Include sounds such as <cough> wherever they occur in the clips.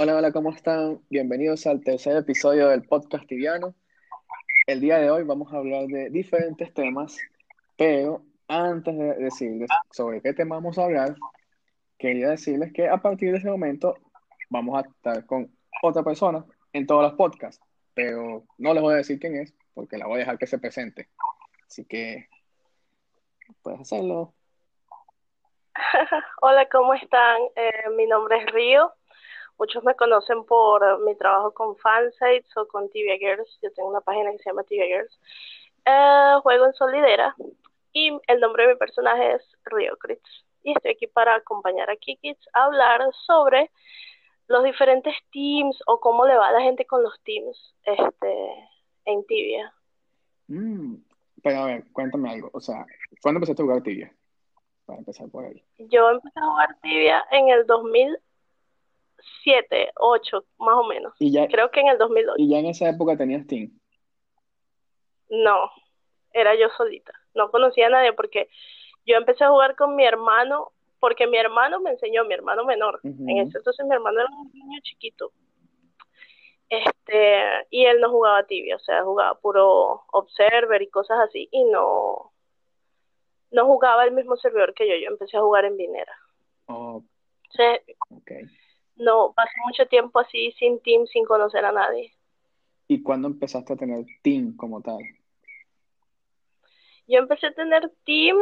Hola, hola, ¿cómo están? Bienvenidos al tercer episodio del podcast tibiano. El día de hoy vamos a hablar de diferentes temas, pero antes de decirles sobre qué tema vamos a hablar, quería decirles que a partir de ese momento vamos a estar con otra persona en todos los podcasts, pero no les voy a decir quién es porque la voy a dejar que se presente. Así que puedes hacerlo. <laughs> Hola, ¿cómo están? Eh, mi nombre es Río. Muchos me conocen por mi trabajo con Fansites o con Tibia Girls. Yo tengo una página que se llama Tibia Girls. Eh, juego en Solidera y el nombre de mi personaje es Río Crits. Y estoy aquí para acompañar a Kikits a hablar sobre los diferentes teams o cómo le va a la gente con los teams este, en Tibia. Mm, pero a ver, cuéntame algo. O sea, ¿cuándo empezaste a jugar Tibia? Para empezar por ahí. Yo empecé a jugar Tibia en el 2000 7, 8, más o menos. Y ya, Creo que en el 2008. y ya en esa época tenías Team. No, era yo solita. No conocía a nadie porque yo empecé a jugar con mi hermano, porque mi hermano me enseñó, mi hermano menor. En ese entonces mi hermano era un niño chiquito. Este, y él no jugaba tibia, o sea, jugaba puro observer y cosas así, y no, no jugaba el mismo servidor que yo. Yo empecé a jugar en Vinera. Oh, O sea, ok. No pasé mucho tiempo así sin team, sin conocer a nadie. ¿Y cuándo empezaste a tener Team como tal? Yo empecé a tener team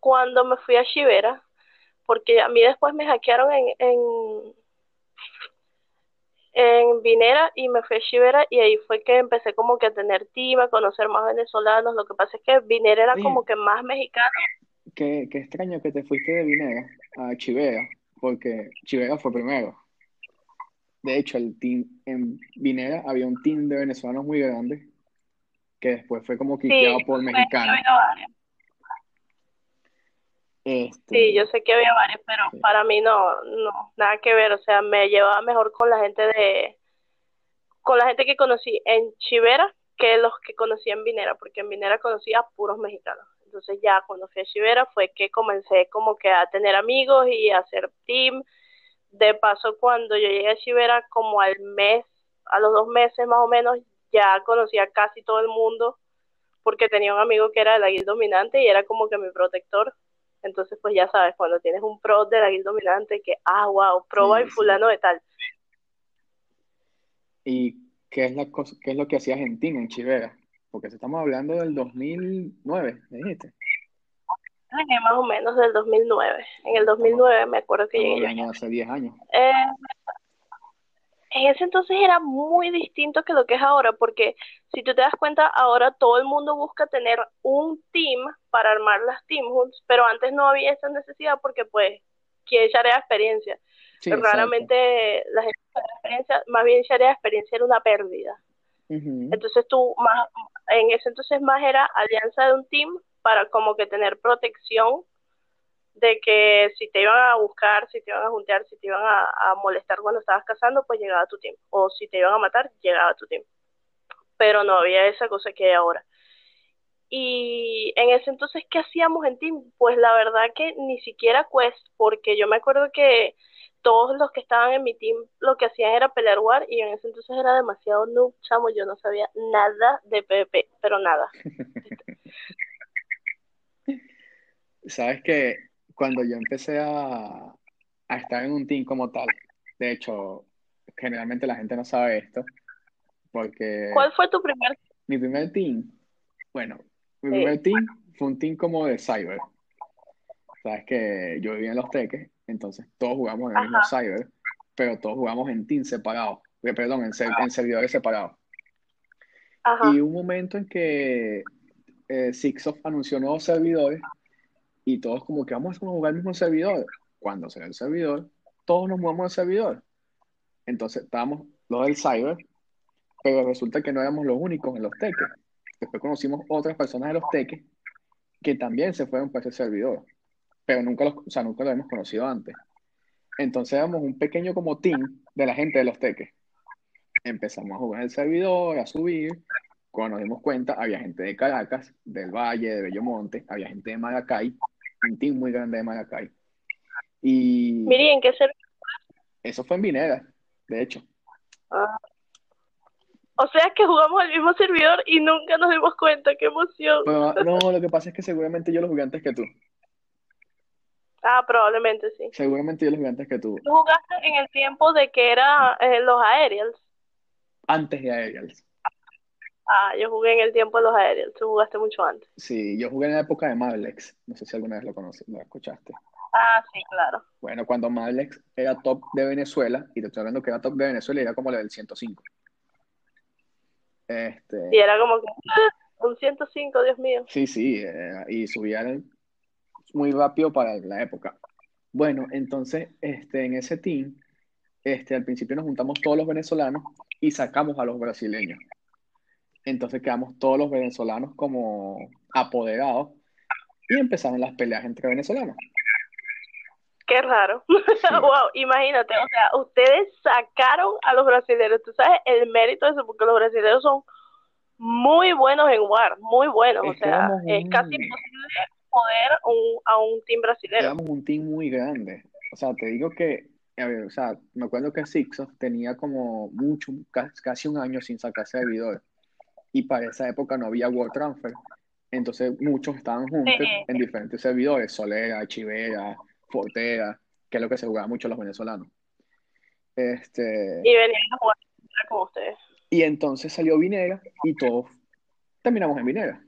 cuando me fui a Shivera, porque a mí después me hackearon en, en, en Vinera y me fui a Shivera y ahí fue que empecé como que a tener team, a conocer más venezolanos. Lo que pasa es que Vinera era Oye. como que más mexicano. Qué, qué extraño que te fuiste de Vinera a Chivera, porque Chivera fue primero. De hecho, el team en Vinera había un team de venezolanos muy grande que después fue como Sí, quiqueado por fue- mexicanos. Este, Sí, yo sé que había varios, pero Sí. para mí no, no, nada que ver. O sea, me llevaba mejor con la gente de, con la gente que conocí en Chivera que los que conocí en Vinera, porque en Vinera conocí a puros mexicanos. Entonces ya cuando fui a Chivera fue que comencé como que a tener amigos y a hacer team. De paso, cuando yo llegué a Chivera, como al mes, a los dos meses más o menos, ya conocía casi todo el mundo, porque tenía un amigo que era de la guild dominante y era como que mi protector. Entonces, pues ya sabes, cuando tienes un pro de la guild dominante, que, ah, wow, pro Sí, sí. fulano de tal. ¿y qué es la cosa, qué es lo que hacías en team en Chivera? Porque estamos hablando del 2009, ¿me dijiste? Llegué más o menos del 2009. En el 2009 me acuerdo que Estamos llegué yo. hace 10 años. Eh, en ese entonces era muy distinto que lo que es ahora, porque si tú te das cuenta, ahora todo el mundo busca tener un team para armar las team hunts, pero antes no había esa necesidad porque pues, ¿quién sharea experiencia? Sí. Raramente la gente experiencia, más bien sharea experiencia era una pérdida. Entonces tú más, en ese entonces más era alianza de un team para como que tener protección de que si te iban a buscar, si te iban a juntear, si te iban a, molestar cuando estabas cazando, pues llegaba tu team. O si te iban a matar, llegaba tu team. Pero no había esa cosa que hay ahora. Y en ese entonces, ¿qué hacíamos en team? Pues la verdad que ni siquiera quest, porque yo me acuerdo que todos los que estaban en mi team lo que hacían era pelear war y en ese entonces era demasiado noob, chamo, yo no sabía nada de PvP, pero nada. <laughs> Sabes que cuando yo empecé a, a estar en un team como tal, de hecho, generalmente la gente no sabe esto, porque ¿Cuál fue tu primer? mi primer team, bueno, mi Sí. primer team fue un team como de cyber. Sabes que yo vivía en Los Teques, entonces todos jugamos en el mismo cyber, pero todos jugamos en teams separados, eh, perdón, en, ser- en servidores separados. Ajá, Y un momento en que eh, anunció nuevos servidores y todos como que vamos a jugar el mismo servidor. Cuando será el servidor, todos nos mudamos al servidor. Entonces estábamos los del cyber, pero resulta que no éramos los únicos en los teques. Después conocimos otras personas de los teques que también se fueron para ese servidor, pero nunca los, o sea, nunca lo hemos conocido antes. Entonces éramos un pequeño como team de la gente de los teques. Empezamos a jugar el servidor, a subir. Cuando nos dimos cuenta, había gente de Caracas, del Valle, de Bellomonte, había gente de Maracay, un team muy grande de Maracay. Y Miri, ¿en qué servidor? Eso fue en Vinera, de hecho. Ah. O sea que jugamos el mismo servidor y nunca nos dimos cuenta, qué emoción. <laughs> no, lo que pasa es que seguramente yo lo jugué antes que tú. Ah, probablemente sí. Seguramente yo lo jugué antes que tú. ¿Tú jugaste en el tiempo de que era eh, los Aerials? Antes de Aerials. Ah, yo jugué en el tiempo de los Aerials. Tú jugaste mucho antes. Sí, yo jugué en la época de Mablex. No sé si alguna vez lo conoces, lo escuchaste. Ah, sí, claro. Bueno, cuando Mablex era top de Venezuela, y te estoy hablando que era top de Venezuela, era como la del 105. Este... Y era como que un 105, Dios mío. Sí, sí, eh, y subían muy rápido para la época. Bueno, entonces, este, en ese team, este, al principio nos juntamos todos los venezolanos y sacamos a los brasileños. Entonces quedamos todos los venezolanos como apoderados y empezaron las peleas entre venezolanos. Qué raro. <laughs> wow, imagínate, o sea, ustedes sacaron a los brasileños. Tú sabes el mérito de eso, porque los brasileños son muy buenos en War, muy buenos. o sea, es casi imposible poder a un team brasileño. Éramos un team muy grande. O sea, te digo que, a ver, o sea, me acuerdo que Sixos tenía como mucho, casi un año sin sacarse de servidores. Y para esa época no había World Transfer. Entonces muchos estaban juntos en diferentes servidores, Solera, Chivera, Fortera, que es lo que se jugaba mucho los venezolanos. Este... Y venían a jugar con ustedes. Y entonces salió Vinera y todos terminamos en Vinera.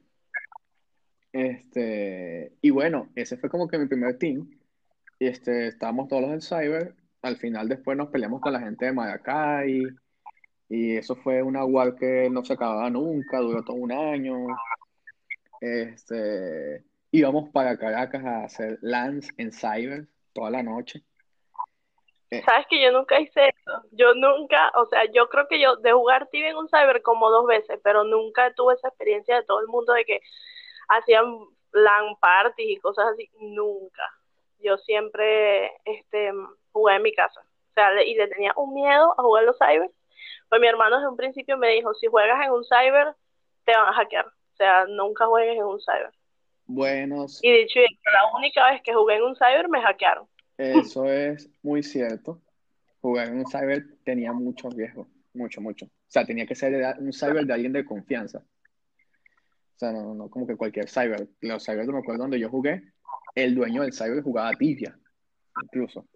Este, y bueno, ese fue como que mi primer team. Este, estábamos todos del Cyber. Al final después nos peleamos con la gente de Maracay. Y eso fue una war que no se acababa nunca, duró todo un año. Este, íbamos para Caracas a hacer Lance en Cyber toda la noche. Eh, Sabes que yo nunca hice eso. Yo nunca, o sea, yo creo que yo de jugar TV en un cyber como dos veces, pero nunca tuve esa experiencia de todo el mundo de que hacían LAN parties y cosas así, nunca. Yo siempre este, jugué en mi casa. O sea, y le tenía un miedo a jugar los cyber. Pues mi hermano desde un principio me dijo, si juegas en un cyber, te van a hackear. O sea, nunca juegues en un cyber. Buenos. Y dicho la única vez que jugué en un cyber me hackearon. Eso es muy cierto. Jugar en un cyber tenía mucho riesgo, mucho, mucho. O sea, tenía que ser un cyber de alguien de confianza. O sea, no, no como que cualquier cyber. Los cyber, no me acuerdo donde yo jugué, el dueño del cyber jugaba tibia, incluso.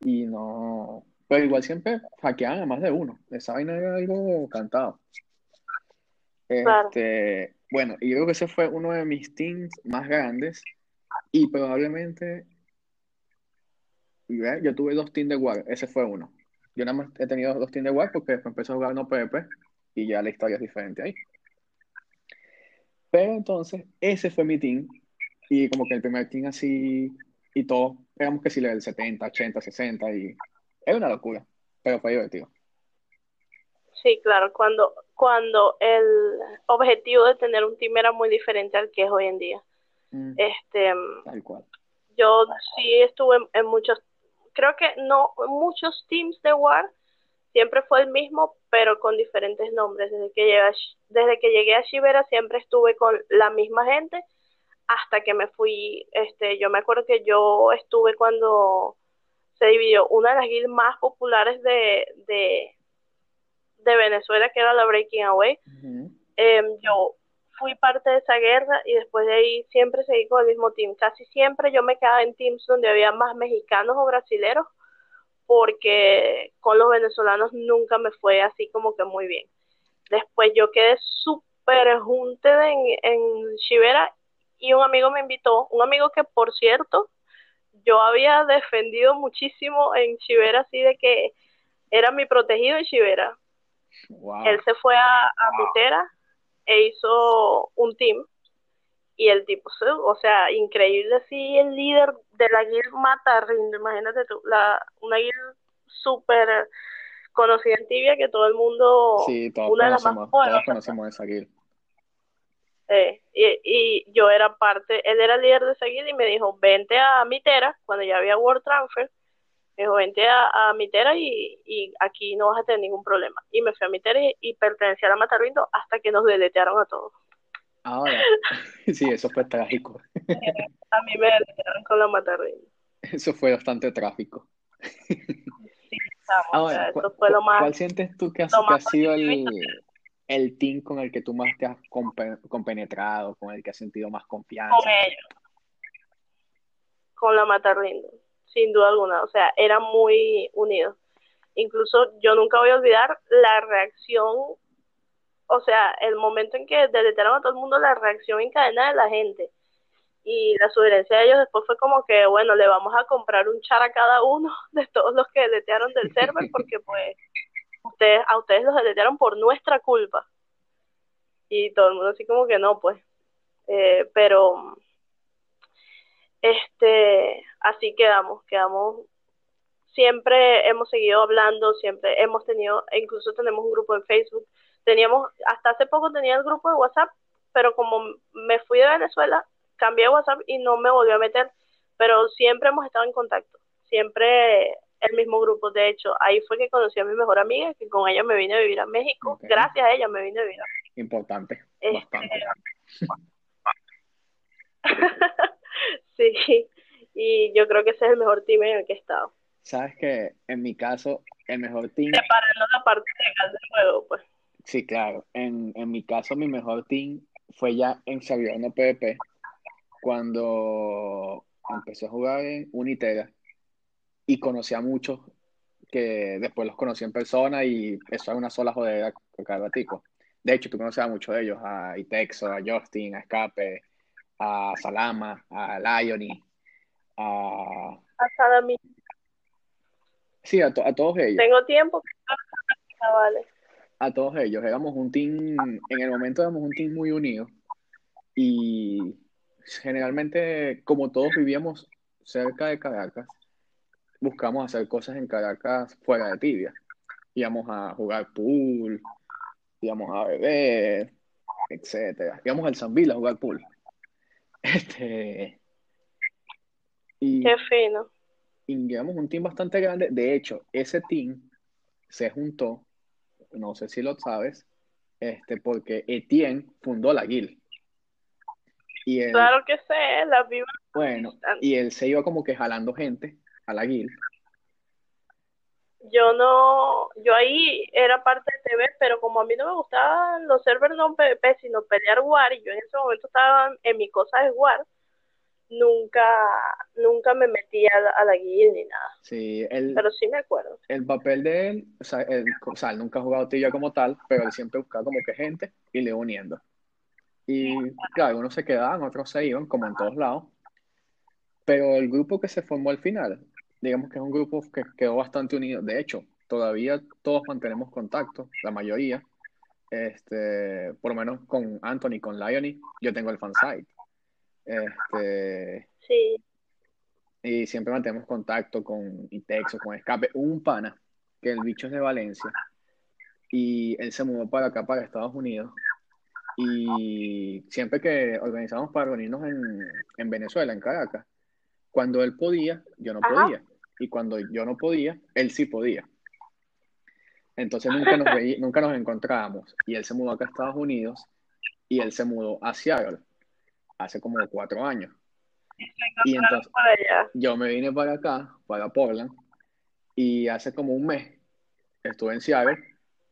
Y no. Pero igual siempre hackeaban a más de uno. Esa vaina era algo cantado. Este, bueno, y creo que ese fue uno de mis teams más grandes. Y probablemente. Yo tuve dos teams de War, ese fue uno. Yo nada más he tenido dos teams de War porque después empecé a jugar no PvP y ya la historia es diferente ahí. Pero entonces, ese fue mi team. Y como que el primer team así, y todos éramos que sí, del 70, 80, 60, y era una locura, pero fue divertido. Sí, claro, cuando, cuando el objetivo de tener un team era muy diferente al que es hoy en día. Mm. este, tal cual. Yo sí estuve en, muchos, creo que no, muchos teams de War, siempre fue el mismo, pero con diferentes nombres. Desde que, llegué, desde que llegué a Shibera siempre estuve con la misma gente hasta que me fui, este, yo me acuerdo que yo estuve cuando se dividió una de las guilds más populares de, de, Venezuela, que era la Breaking Away. Em, yo fui parte de esa guerra y después de ahí siempre seguí con el mismo team. Casi siempre yo me quedaba en teams donde había más mexicanos o brasileros porque con los venezolanos nunca me fue así como que muy bien. Después yo quedé súper junte en, en Chivera y un amigo me invitó, un amigo que por cierto yo había defendido muchísimo en Chivera así de que era mi protegido en Chivera. Él se fue a, a Mitera e hizo un team y el tipo, o sea, increíble así, el líder de la guild Matarrindo, imagínate tú, la, una guild súper conocida en Tibia que todo el mundo, sí, todos una conocemos, todos conocemos esa guild. Eh, y, y, yo era parte, él era el líder de esa guild y me dijo, vente a Mitera, cuando ya había World Transfer, me dijo, vente a, a Mitera y, y, aquí no vas a tener ningún problema. Y me fui a Mitera y, y pertenecía a la Matarrindo hasta que nos deletearon a todos. Ahora, <laughs> sí, eso fue trágico. <laughs> A mí me con la matarrina. Eso fue bastante trágico. Ahora, eso fue lo más... ¿cuál sientes tú que, ha sido el, el team con el que tú más te has compe- compenetrado, con el que has sentido más confianza? con ellos, con la Matarlindo, sin duda alguna. O sea, eran muy unidos. Incluso yo nunca voy a olvidar la reacción, o sea, el momento en que deletearon a todo el mundo, la reacción en cadena de la gente. Y la sugerencia de ellos después fue como que, bueno, le vamos a comprar un char a cada uno <laughs> de todos los que deletearon del server, porque pues ustedes, a ustedes los deletearon por nuestra culpa. Y todo el mundo así como que no, pues. Eh, pero este, así quedamos, quedamos, siempre hemos seguido hablando, siempre hemos tenido, incluso tenemos un grupo en Facebook, teníamos, hasta hace poco tenía el grupo de WhatsApp, pero como me fui de Venezuela, cambié de WhatsApp y no me volví a meter, pero siempre hemos estado en contacto, siempre el mismo grupo, de hecho, ahí fue que conocí a mi mejor amiga, que con ella me vine a vivir a México, gracias a ella me vine a vivir a Importante, Este, bastante. <laughs> Sí, y yo creo que ese es el mejor team en el que he estado. Sabes que en mi caso, el mejor team, Separando la parte legal del juego, pues. Sí, claro, en, en mi caso, mi mejor team fue ya en servidor no PvP, cuando empecé a jugar en Unitera y conocí a muchos que después los conocí en persona y eso era una sola jodera cada ratico. De hecho, tú conoces a muchos de ellos, a Itexo, a Justin, a Escape, a Salama, a Liony, a... Hasta la misma. Sí, a, to- a todos ellos. Tengo tiempo, vale. A todos ellos. Éramos un team, en el momento éramos un team muy unido y generalmente como todos vivíamos cerca de Caracas, buscamos hacer cosas en Caracas fuera de Tibia. Íbamos a jugar pool, íbamos a beber, etcétera. Íbamos al San Bill a jugar pool. <laughs> Este, y, Qué fino. y éramos un team bastante grande. De hecho, ese team se juntó, no sé si lo sabes, este, porque Etienne fundó la guild. Y él, Claro que sé, la viva. bueno, y él se iba como que jalando gente a la guild. Yo no, yo ahí era parte de TV, pero como a mí no me gustaban los servers no PvP, sino pelear War, y yo en ese momento estaba en mi cosa de War, nunca, nunca me metí a la, a la guild ni nada. Sí, él, Pero sí me acuerdo. el papel de él, o sea, él, o sea, él nunca ha jugado tibia como tal, pero él siempre buscaba como que gente y le uniendo. Y claro, unos se quedaban, otros se iban, como en todos lados. Pero el grupo que se formó al final, digamos que es un grupo que quedó bastante unido. De hecho, todavía todos mantenemos contacto, la mayoría. Este, por lo menos con Anthony, con Liony, yo tengo el fansite. Este, Sí, y siempre mantenemos contacto con Itexo, con Escape. Un pana, que el bicho es de Valencia, y él se mudó para acá, para Estados Unidos. Y siempre que organizamos para reunirnos en, en Venezuela, en Caracas, cuando él podía, yo no Ajá. podía. Y cuando yo no podía, él sí podía. Entonces nunca nos <laughs> veí- nunca nos encontrábamos. Y él se mudó acá a Estados Unidos y él se mudó a Seattle hace como cuatro años. Y entonces para allá. yo me vine para acá, para Portland, y hace como un mes estuve en Seattle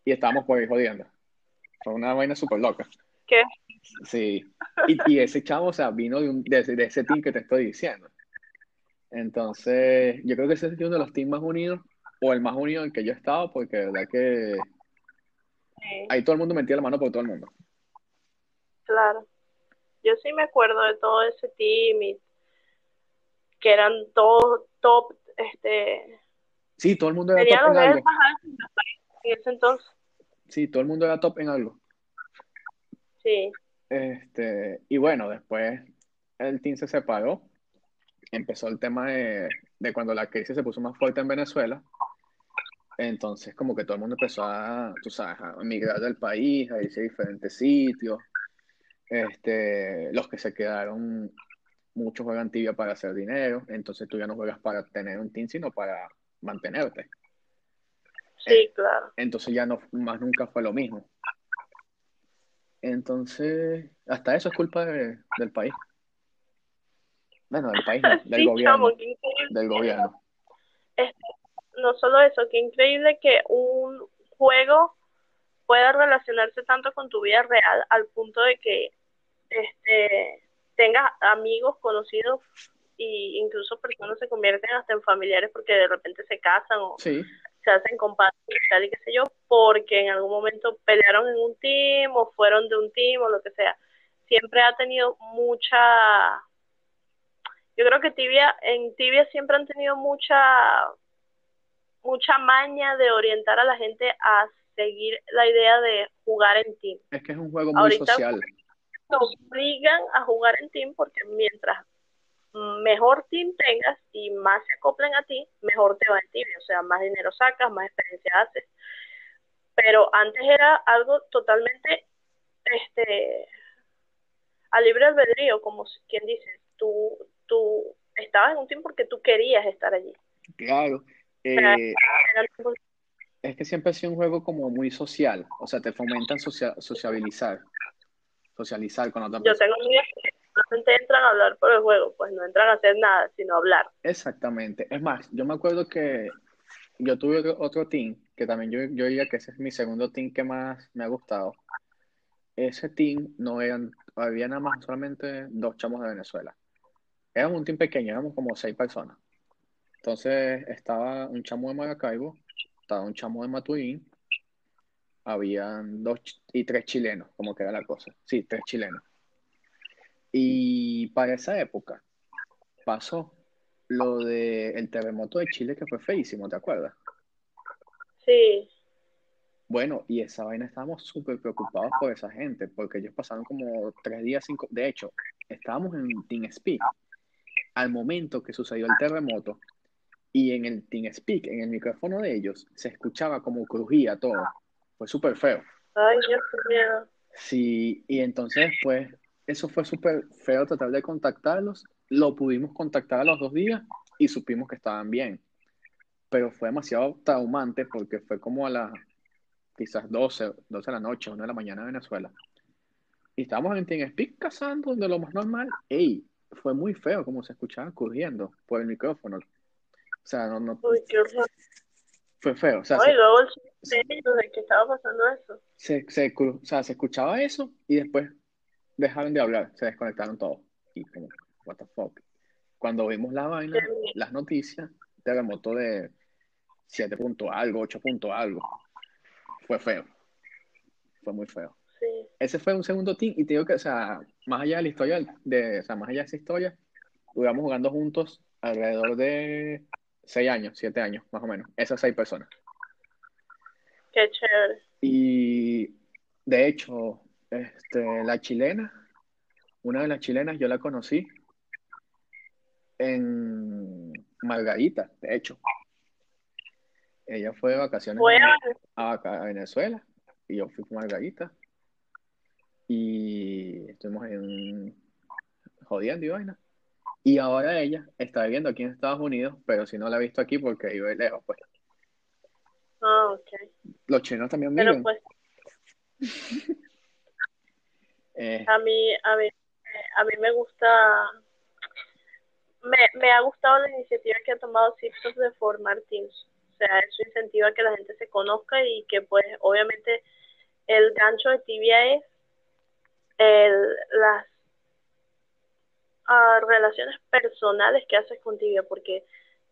y estábamos por ahí jodiendo. Fue una vaina súper loca. ¿Qué? Sí. Y, y ese chavo, o sea, vino de, un- de, ese- de ese team que te estoy diciendo. Entonces, yo creo que ese es uno de los teams más unidos, o el más unido en que yo he estado, porque de verdad que Sí, ahí todo el mundo metía la mano por todo el mundo. claro. Yo sí me acuerdo de todo ese team y que eran todos top, este, Sí, todo el mundo era top en algo. en ese entonces. Sí, todo el mundo era top en algo. Sí, Este, y bueno, después el team se separó. Empezó el tema de, de cuando la crisis se puso más fuerte en Venezuela. Entonces, como que todo el mundo empezó a, tú sabes, a emigrar del país, a irse a diferentes sitios. Este, los que se quedaron, muchos juegan tibia para hacer dinero. Entonces tú ya no juegas para tener un team, sino para mantenerte. sí, claro. Entonces ya no, más nunca fue lo mismo. Entonces, hasta eso es culpa de- del país. Bueno, del país, no, <laughs> del Sí, gobierno, chamo, del gobierno. no solo eso, qué increíble que un juego pueda relacionarse tanto con tu vida real al punto de que este tengas amigos conocidos e incluso personas se convierten hasta en familiares porque de repente se casan o se hacen compadres y tal y qué sé yo, porque en algún momento pelearon en un team o fueron de un team o lo que sea. Siempre ha tenido mucha yo creo que Tibia en Tibia siempre han tenido mucha mucha maña de orientar a la gente a seguir la idea de jugar en team. Es que es un juego muy social. Nos obligan a jugar en team porque mientras mejor team tengas y más se acoplen a ti, mejor te va en tibia, o sea, más dinero sacas, más experiencia haces. Pero antes era algo totalmente este a libre albedrío, como quien dice, tú tú estabas en un team porque tú querías estar allí. Claro. Eh, es que siempre ha sido un juego como muy social, o sea, te fomentan sociabilizar, socializar con otras personas. Yo tengo amigos que solamente entran a hablar por el juego, pues no entran a hacer nada, sino hablar. Exactamente. Es más, yo me acuerdo que yo tuve otro team, que también yo, yo diría que ese es mi segundo team que más me ha gustado. Ese team no eran, había nada más solamente dos chamos de Venezuela. Éramos un team pequeño, éramos como seis personas. Entonces estaba un chamo de Maracaibo, estaba un chamo de Maturín, habían dos y tres chilenos, como que era la cosa. Sí, tres chilenos. Y para esa época pasó lo del terremoto de Chile que fue feísimo, ¿te acuerdas? Sí. Bueno, y esa vaina estábamos súper preocupados por esa gente, porque ellos pasaron como tres días, cinco. De hecho, estábamos en TeamSpeak al momento que sucedió el terremoto y en el TeamSpeak, en el micrófono de ellos, se escuchaba como crujía todo. Fue súper feo. Ay, Dios mío. Sí, y entonces, pues, eso fue súper feo tratar de contactarlos. Lo pudimos contactar a los dos días y supimos que estaban bien. Pero fue demasiado traumante porque fue como a las quizás 12, 12 de la noche, 1 de la mañana de Venezuela. Y estábamos en TeamSpeak cazando de lo más normal. Ey, fue muy feo como se escuchaba corriendo por el micrófono. O sea, no, no. Fue feo. O sea, Ay, luego el de que estaba pasando eso. Se, se, o sea, se escuchaba eso y después dejaron de hablar, se desconectaron todos. Y como, what the fuck. Cuando vimos la vaina, las noticias, terremoto de 7 punto algo, 8 punto algo. Fue feo. Fue muy feo. Sí. Ese fue un segundo team y te digo que, o sea, más allá de la historia, de, o sea, más allá de esa historia, duramos jugando juntos alrededor de seis años, siete años, más o menos. Esas seis personas. Qué chévere. Y de hecho, este, la chilena, una de las chilenas, yo la conocí en Margarita, de hecho. Ella fue de vacaciones a, a, Venezuela y yo fui con Margarita. Y estuvimos en jodiendo y vaina. Y ahora ella está viviendo aquí en Estados Unidos, pero si no la ha visto aquí porque vive lejos, pues. Ah, ok. Los chinos también viven. Pero pues. <laughs> eh. A mí, a mí, a mí me gusta. Me, me ha gustado la iniciativa que ha tomado Sipsos de formar teams. O sea, eso incentiva que la gente se conozca y que, pues, obviamente, el gancho de tibia es el, las relaciones personales que haces contigo, porque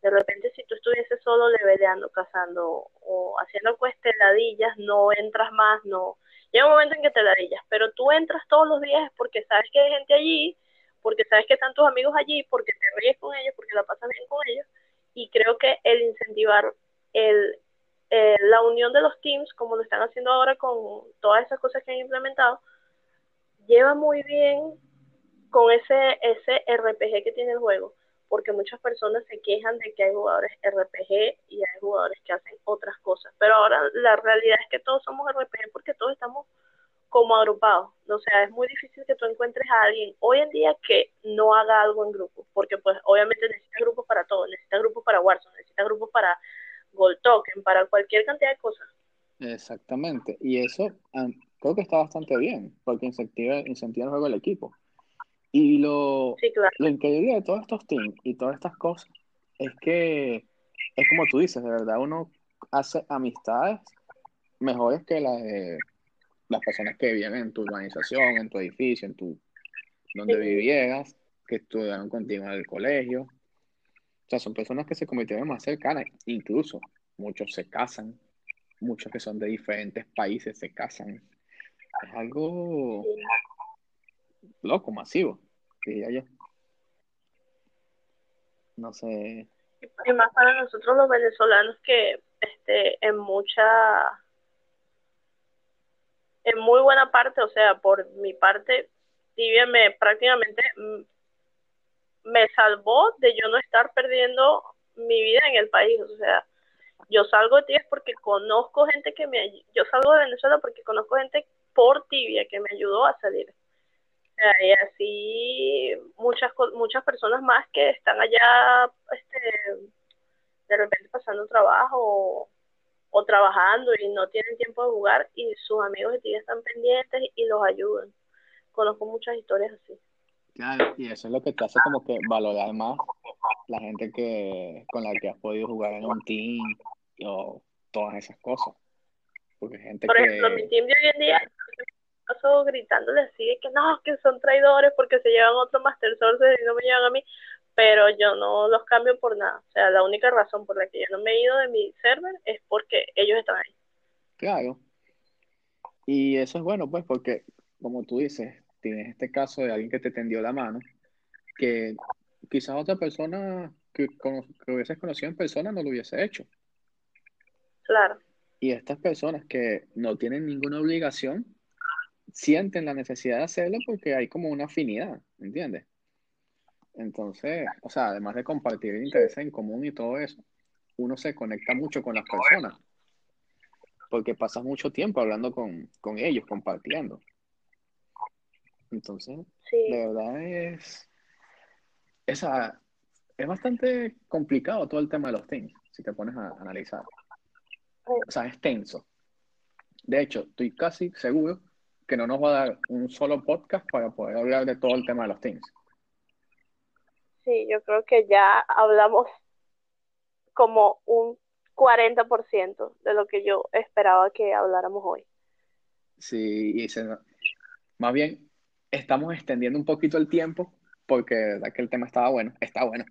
de repente si tú estuvieses solo leveleando, cazando o haciendo cuesteladillas, no entras más, no. Llega un momento en que te ladillas, pero tú entras todos los días porque sabes que hay gente allí, porque sabes que están tus amigos allí, porque te ríes con ellos, porque la pasas bien con ellos, y creo que el incentivar el, la unión de los teams, como lo están haciendo ahora con todas esas cosas que han implementado, lleva muy bien con ese, ese RPG que tiene el juego, porque muchas personas se quejan de que hay jugadores RPG y hay jugadores que hacen otras cosas, pero ahora la realidad es que todos somos RPG porque todos estamos como agrupados, o sea, es muy difícil que tú encuentres a alguien hoy en día que no haga algo en grupo, porque pues obviamente necesita grupos para todo, necesita grupos para Warzone, necesita grupos para Gold Token, para cualquier cantidad de cosas. Exactamente, y eso creo que está bastante bien, porque incentiva, incentiva el juego del equipo. Y lo, lo increíble de todos estos teams y todas estas cosas es que es como tú dices, de verdad uno hace amistades mejores que las de las personas que vivían en tu urbanización, en tu edificio, en tu donde vivieras, que estudiaron contigo en el colegio. O sea, son personas que se convirtieron más cercanas, incluso muchos se casan, muchos que son de diferentes países se casan. Es algo loco, masivo, No sé. Y más para nosotros los venezolanos que este, en mucha, en muy buena parte, o sea, por mi parte, Tibia me prácticamente me salvó de yo no estar perdiendo mi vida en el país, o sea, yo salgo de Tibia porque conozco gente que me, yo salgo de Venezuela porque conozco gente por Tibia que me ayudó a salir y así muchas muchas personas más que están allá este de repente pasando trabajo o, trabajando y no tienen tiempo de jugar y sus amigos de ti están pendientes y los ayudan. Conozco muchas historias así. Claro y eso es lo que te hace como que valorar más la gente que con la que has podido jugar en un team o todas esas cosas. Porque gente por ejemplo mi team de hoy en día paso gritándole así de que no, que son traidores porque se llevan otro Master Source y no me llevan a mí, pero yo no los cambio por nada. O sea, la única razón por la que yo no me he ido de mi server es porque ellos están ahí. Claro. Y eso es bueno, pues, porque, como tú dices, tienes este caso de alguien que te tendió la mano, que quizás otra persona que, que hubieses conocido en persona no lo hubiese hecho. Claro. Y estas personas que no tienen ninguna obligación, sienten la necesidad de hacerlo porque hay como una afinidad, ¿entiendes? Entonces, o sea, además de compartir intereses en común y todo eso, uno se conecta mucho con las personas porque pasas mucho tiempo hablando con, ellos, compartiendo. Entonces, de verdad es, esa, es bastante complicado todo el tema de los teams, si te pones a analizar. O sea, es tenso. De hecho, estoy casi seguro que no nos va a dar un solo podcast para poder hablar de todo el tema de los teams. Sí, yo creo que ya hablamos como un 40% de lo que yo esperaba que habláramos hoy. Sí, y más bien estamos extendiendo un poquito el tiempo porque verdad que el tema estaba bueno, está bueno.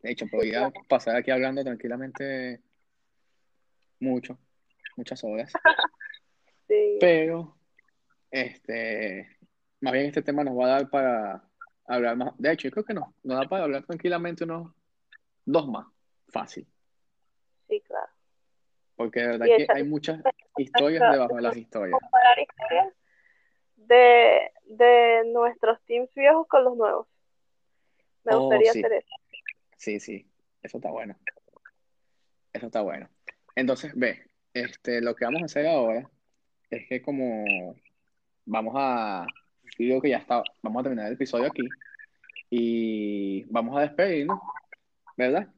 De hecho, podría pasar aquí hablando tranquilamente mucho, muchas horas. <laughs> sí. Pero este, más bien este tema nos va a dar para hablar más. De hecho, yo creo que no, nos da para hablar tranquilamente unos dos más. Fácil. Sí, claro. Porque de verdad que hay muchas historias debajo de las historias. Comparar historias de, de nuestros teams viejos con los nuevos. Me oh, gustaría hacer eso. Sí, sí, eso está bueno. Eso está bueno. Entonces, ve, este, lo que vamos a hacer ahora es que como vamos a, digo que ya está, vamos a terminar el episodio aquí y vamos a despedirnos, ¿verdad?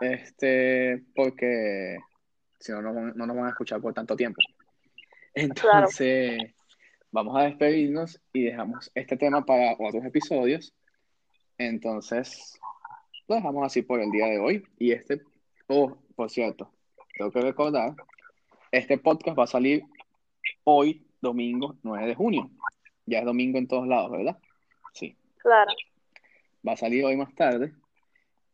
Este, porque si no, no, no nos van a escuchar por tanto tiempo. Entonces, vamos a despedirnos y dejamos este tema para otros episodios. Entonces, lo dejamos así por el día de hoy. Y este, oh, por cierto, tengo que recordar, este podcast va a salir hoy domingo 9 de junio. Ya es domingo en todos lados, ¿verdad? Sí. Claro. Va a salir hoy más tarde.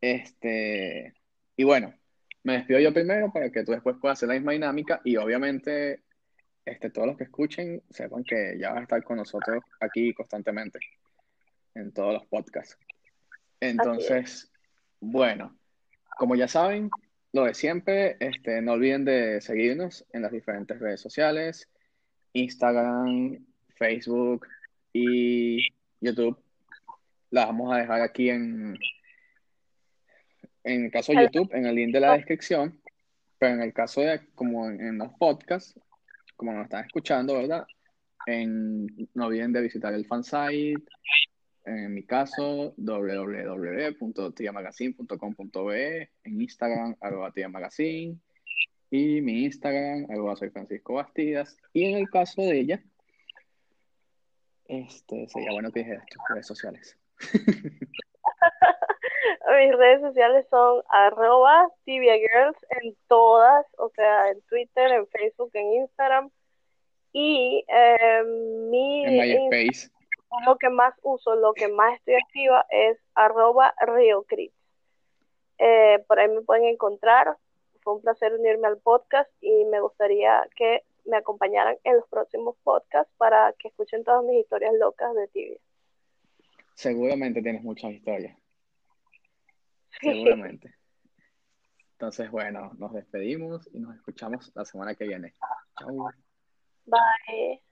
Este, y bueno, me despido yo primero para que tú después puedas hacer la misma dinámica y obviamente este, todos los que escuchen sepan que ya vas a estar con nosotros aquí constantemente en todos los podcasts. Entonces, bueno, como ya saben, lo de siempre, este, no olviden de seguirnos en las diferentes redes sociales, Instagram, Facebook y YouTube. Las vamos a dejar aquí en, en el caso de YouTube, en el link de la descripción, pero en el caso de, como en, los podcasts, como nos están escuchando, ¿verdad? En, no olviden de visitar el fansite, en mi caso, www.tiamagazine.com.be, en Instagram, arroba tiamagazine, y mi Instagram, arroba soy Francisco Bastidas. Y en el caso de ella, este, sería bueno que dijera tus redes sociales. <laughs> mis redes sociales son arroba tibiagirls en todas, o sea, en Twitter, en Facebook, en Instagram. Y eh, mi En MySpace. lo que más uso, lo que más estoy activa es arroba riocrit. Eh, por ahí me pueden encontrar. Fue un placer unirme al podcast y me gustaría que me acompañaran en los próximos podcasts para que escuchen todas mis historias locas de tibia. Seguramente tienes muchas historias. Seguramente. Entonces, bueno, nos despedimos y nos escuchamos la semana que viene. Chao. Bye.